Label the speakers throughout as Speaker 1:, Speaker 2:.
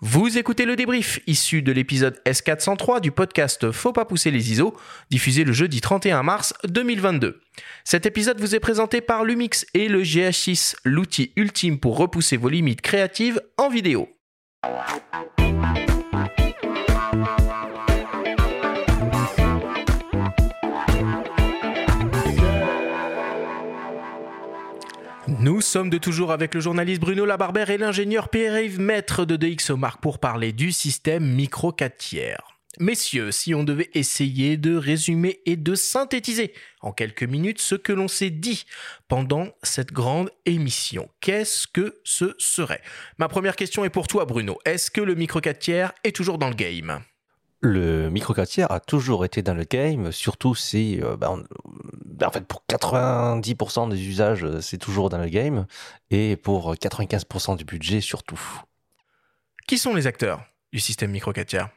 Speaker 1: Vous écoutez le débrief issu de l'épisode S403 du podcast Faut pas pousser les ISO, diffusé le jeudi 31 mars 2022. Cet épisode vous est présenté par Lumix et le GH6, l'outil ultime pour repousser vos limites créatives en vidéo. Nous sommes de toujours avec le journaliste Bruno Labarbère et l'ingénieur Pierre-Yves Maître de DxOMark pour parler du système micro 4 tiers. Messieurs, si on devait essayer de résumer et de synthétiser en quelques minutes ce que l'on s'est dit pendant cette grande émission, qu'est-ce que ce serait? Ma première question est pour toi Bruno. Est-ce que le micro 4 tiers est toujours dans le game?
Speaker 2: Le micro 4 tiers a toujours été dans le game, surtout si, euh, bah, en fait, pour 90% des usages, euh, c'est toujours dans le game, et pour 95% du budget, surtout.
Speaker 1: Qui sont les acteurs du système micro 4 tiers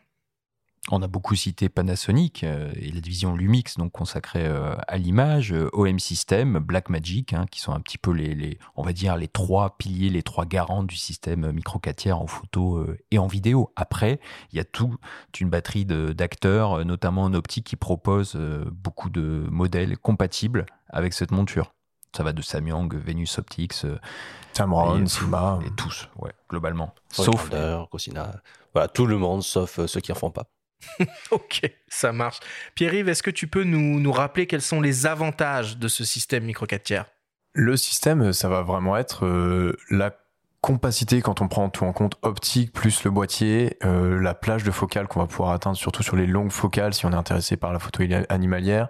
Speaker 3: on a beaucoup cité Panasonic euh, et la division Lumix, donc consacrée euh, à l'image, euh, OM System, Blackmagic, hein, qui sont un petit peu les, on va dire, les trois piliers, les trois garants du système micro 4 tiers en photo et en vidéo. Après, il y a toute une batterie d'acteurs, notamment en optique, qui proposent beaucoup de modèles compatibles avec cette monture. Ça va de Samyang, Venus Optics,
Speaker 4: Tamron, Sigma,
Speaker 3: et tous, ouais, globalement.
Speaker 2: Sauf Cosina, voilà, tout le monde, sauf ceux qui en font pas.
Speaker 1: ok, ça marche. Pierre-Yves, est-ce que tu peux nous, nous, rappeler quels sont les avantages de ce système micro 4 tiers?
Speaker 4: Le système, ça va vraiment être euh, la compacité quand on prend tout en compte optique plus le boîtier, euh, la plage de focale qu'on va pouvoir atteindre surtout sur les longues focales si on est intéressé par la photo animalière,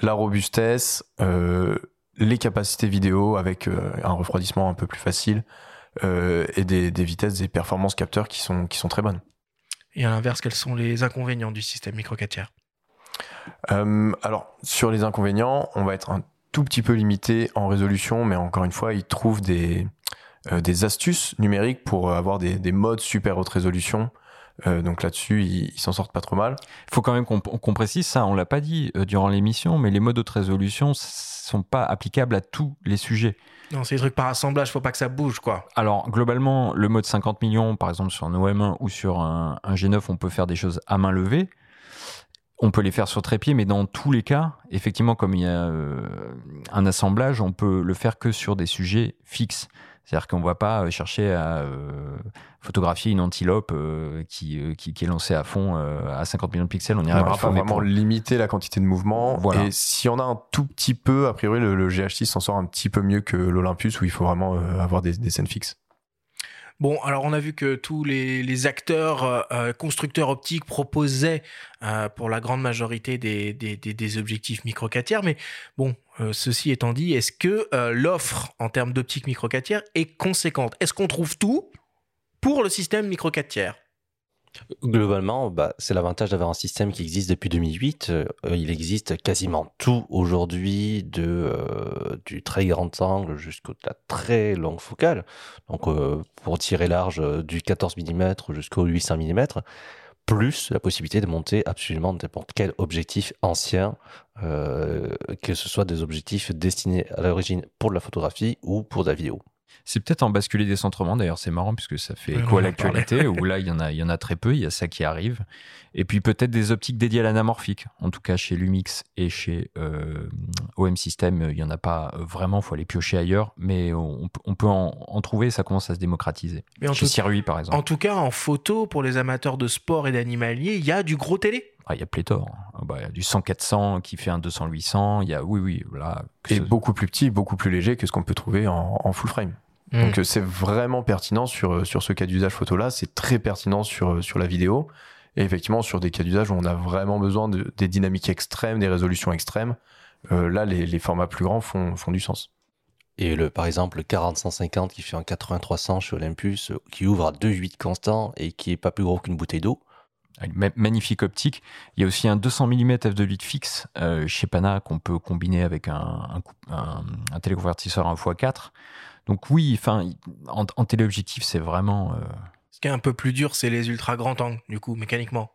Speaker 4: la robustesse, euh, les capacités vidéo avec un refroidissement un peu plus facile et des, des vitesses et performances capteurs qui sont, qui sont très bonnes.
Speaker 1: Et à l'inverse, quels sont les inconvénients du système micro 4 tiers
Speaker 4: euh, Alors, sur les inconvénients, on va être un tout petit peu limité en résolution, mais encore une fois, ils trouvent des, euh, des astuces numériques pour avoir des, des modes super haute résolution. Euh, donc là-dessus, ils s'en sortent pas trop mal.
Speaker 3: Il faut quand même qu'on précise ça, on l'a pas dit euh, durant l'émission, mais les modes haute résolution sont pas applicables à tous les sujets.
Speaker 1: Non, c'est des trucs par assemblage, faut pas que ça bouge, quoi.
Speaker 3: Alors, globalement, le mode 50 millions, par exemple, sur un OM1 ou sur un, G9, on peut faire des choses à main levée. On peut les faire sur trépied, mais dans tous les cas, effectivement, comme il y a euh, un assemblage, on peut le faire que sur des sujets fixes. C'est-à-dire qu'on ne va pas euh, chercher à euh, photographier une antilope euh, qui, qui, est lancée à fond à 50 millions de pixels. On n'y arrivera
Speaker 4: pas. Il faut vraiment limiter la quantité de mouvement. Et si on a un tout petit peu, a priori, le, GH6 s'en sort un petit peu mieux que l'Olympus où il faut vraiment avoir des, des scènes fixes.
Speaker 1: Bon, alors on a vu que tous les, acteurs constructeurs optiques proposaient pour la grande majorité des, objectifs micro 4 tiers, mais bon, ceci étant dit, est-ce que l'offre en termes d'optique micro 4 tiers est conséquente? Est-ce qu'on trouve tout pour le système micro 4 tiers
Speaker 2: Globalement, bah, c'est l'avantage d'avoir un système qui existe depuis 2008. Euh, il existe quasiment tout aujourd'hui, euh, du très grand angle jusqu'au la très longue focale. Donc, euh, pour tirer large, du 14 mm jusqu'au 800 mm, plus la possibilité de monter absolument n'importe quel objectif ancien, que ce soit des objectifs destinés à l'origine pour de la photographie ou pour de la vidéo.
Speaker 3: C'est peut-être en basculer décentrement, d'ailleurs, c'est marrant puisque ça fait quoi l'actualité, où là, il y, en a, il y en a très peu, il y a ça qui arrive. Et puis peut-être des optiques dédiées à l'anamorphique. En tout cas, chez Lumix et chez euh, OM System, il n'y en a pas vraiment, il faut aller piocher ailleurs, mais on, peut en, trouver, ça commence à se démocratiser. Mais chez Sirui, par exemple.
Speaker 1: En tout cas, en photo, pour les amateurs de sport et d'animalier, il y a du gros télé.
Speaker 3: Ah, il y a pléthore. Ah, bah, il y a du 100-400 qui fait un 200-800. Il y a, oui, oui, voilà.
Speaker 4: Et beaucoup plus petit, beaucoup plus léger que ce qu'on peut trouver en full frame. Mm. Donc euh, c'est vraiment pertinent sur, euh, sur ce cas d'usage photo-là, c'est très pertinent sur, euh, sur la vidéo. Et effectivement, sur des cas d'usage où on a vraiment besoin de, des dynamiques extrêmes, des résolutions extrêmes, là, les, les, formats plus grands font, font du sens.
Speaker 2: Et le, par exemple, le 40-150 qui fait un 80-300 chez Olympus, qui ouvre à 2,8 constants et qui est pas plus gros qu'une bouteille d'eau.
Speaker 3: Magnifique optique. Il y a aussi un 200 mm f2.8 fixe chez Pana qu'on peut combiner avec un, un, un, un téléconvertisseur 1x4. Donc oui, enfin, en, téléobjectif, c'est vraiment. Euh,
Speaker 1: Ce qui est un peu plus dur, c'est les ultra grands angles, du coup, mécaniquement.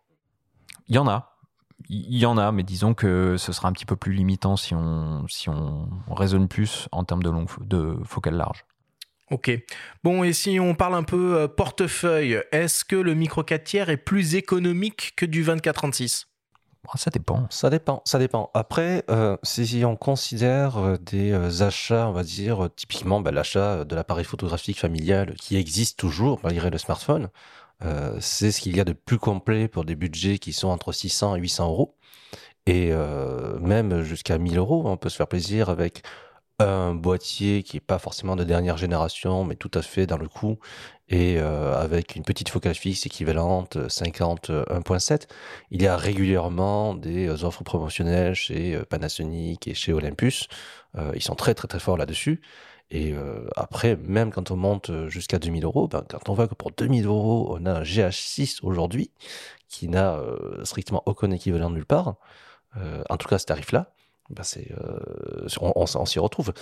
Speaker 3: Il y en a. Il y en a, mais disons que ce sera un petit peu plus limitant si on, si on raisonne plus en termes de, long, de focale large.
Speaker 1: Ok. Bon, et si on parle un peu euh, portefeuille, est-ce que le micro 4 tiers est plus économique que du 24-36
Speaker 3: Ah, Ça dépend.
Speaker 2: Ça dépend, ça dépend. Après, euh, si on considère euh, des euh, achats, on va dire, typiquement bah, l'achat de l'appareil photographique familial qui existe toujours malgré le smartphone, c'est ce qu'il y a de plus complet pour des budgets qui sont entre 600 et 800 euros. Et même jusqu'à 1000 euros, on peut se faire plaisir avec un boîtier qui est pas forcément de dernière génération, mais tout à fait dans le coup, et euh, avec une petite focale fixe équivalente euh, 50 euh, 1.7. Il y a régulièrement des euh, offres promotionnelles chez euh, Panasonic et chez Olympus. Euh, ils sont très très très forts là-dessus. Et euh, après, même quand on monte euh, jusqu'à 2000 euros, ben, quand on voit que pour 2000 euros, on a un GH6 aujourd'hui, qui n'a euh, strictement aucun équivalent nulle part, euh, en tout cas ce tarif-là, ben c'est, euh, on, on, on s'y retrouve.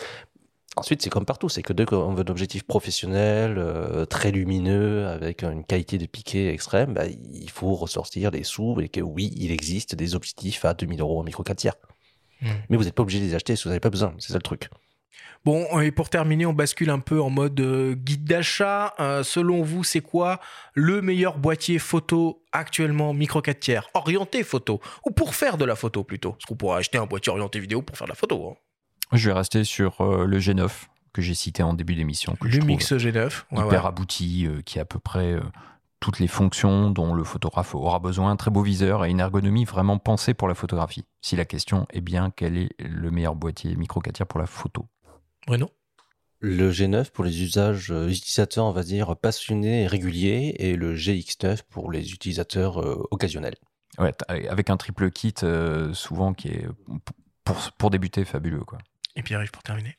Speaker 2: Ensuite, c'est comme partout, c'est que dès qu'on veut un objectif professionnel, euh, très lumineux, avec une qualité de piqué extrême, ben, il faut ressortir les sous et que oui, il existe des objectifs à 2000 euros en micro 4 tiers.
Speaker 1: Hmm.
Speaker 2: Mais vous n'êtes pas obligé de les acheter si vous n'avez pas besoin, c'est ça le truc.
Speaker 1: Bon, et pour terminer, on bascule un peu en mode euh, guide d'achat. Euh, selon vous, c'est quoi le meilleur boîtier photo actuellement micro 4 tiers? Orienté photo Ou pour faire de la photo plutôt Parce qu'on pourrait acheter un boîtier orienté vidéo pour faire de la photo. hein.
Speaker 3: Je vais rester sur euh, le G9 que j'ai cité en début d'émission. que trouve
Speaker 1: Lumix G9. ouais,
Speaker 3: hyper
Speaker 1: ouais.
Speaker 3: abouti, qui a à peu près toutes les fonctions dont le photographe aura besoin. Un très beau viseur et une ergonomie vraiment pensée pour la photographie. Si la question est bien quel est le meilleur boîtier micro 4 tiers pour la photo?
Speaker 1: Bruno
Speaker 2: Le G9 pour les usages euh, utilisateurs, on va dire, passionnés et réguliers, et le GX9 pour les utilisateurs euh, occasionnels.
Speaker 3: Ouais, t- avec un triple kit euh, souvent qui est pour, pour débuter fabuleux quoi.
Speaker 1: Et Pierre-Yves pour terminer.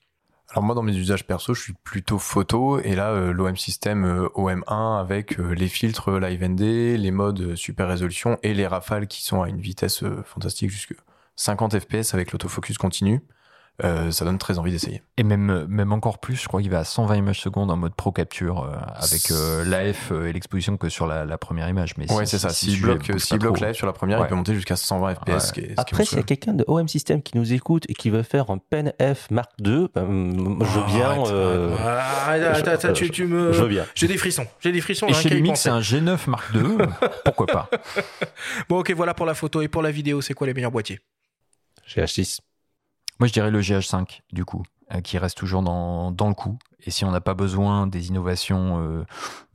Speaker 4: Alors moi dans mes usages perso je suis plutôt photo et là euh, l'OM système euh, OM1 avec euh, les filtres Live ND, les modes euh, super résolution et les rafales qui sont à une vitesse euh, fantastique jusque 50 fps avec l'autofocus continu. Euh, ça donne très envie d'essayer.
Speaker 3: Et même, même encore plus, je crois qu'il va à 120 images secondes en mode pro capture euh, avec euh, l'AF euh, et l'exposition que sur la, la première image. Mais
Speaker 4: Ouais
Speaker 3: si-
Speaker 4: c'est ça.
Speaker 3: si-
Speaker 4: S'il
Speaker 3: si
Speaker 4: bloque,
Speaker 3: pas
Speaker 4: bloque
Speaker 3: trop.
Speaker 4: live sur la première,
Speaker 3: Ouais.
Speaker 4: il peut monter jusqu'à 120 fps.
Speaker 3: Ouais.
Speaker 4: est-
Speaker 2: Après, s'il y a quelqu'un de OM System qui nous écoute et qui veut faire un Pen F Mark II, ben, m- je veux bien.
Speaker 1: Arrête,
Speaker 2: euh,
Speaker 1: arrête,
Speaker 2: je-
Speaker 1: arrête, arrête, tu, tu me...
Speaker 2: Je veux bien.
Speaker 1: J'ai des frissons. J'ai des frissons.
Speaker 3: Et
Speaker 1: rien
Speaker 3: chez Lumix, c'est un G9 Mark II. Pourquoi pas
Speaker 1: Bon, ok, voilà pour la photo. Et pour la vidéo, c'est quoi les meilleurs boîtiers?
Speaker 2: GH6.
Speaker 3: Moi, je dirais le GH5, du coup, euh, qui reste toujours dans, dans le coup. Et si on n'a pas besoin des innovations euh,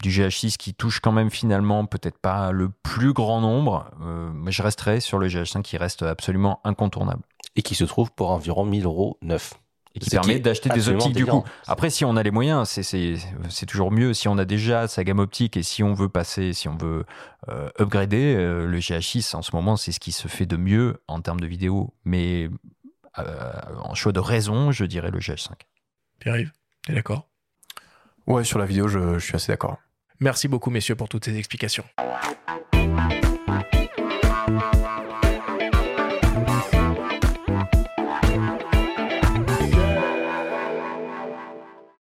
Speaker 3: du GH6 qui touche quand même finalement peut-être pas le plus grand nombre, euh, mais je resterai sur le GH5 qui reste absolument incontournable.
Speaker 2: Et qui se trouve pour environ 1000 euros neuf.
Speaker 3: Et qui permet d'acheter des optiques du coup. Après, si on a les moyens, c'est- c'est c'est toujours mieux. Si on a déjà sa gamme optique et si on veut passer, si on veut euh, upgrader, euh, le GH6 en ce moment, c'est ce qui se fait de mieux en termes de vidéo. Mais en choix de raison, je dirais le GH5.
Speaker 1: Pierre-Yves, t'es d'accord?
Speaker 4: Ouais sur la vidéo je, je suis assez d'accord.
Speaker 1: Merci beaucoup, messieurs, pour toutes ces explications.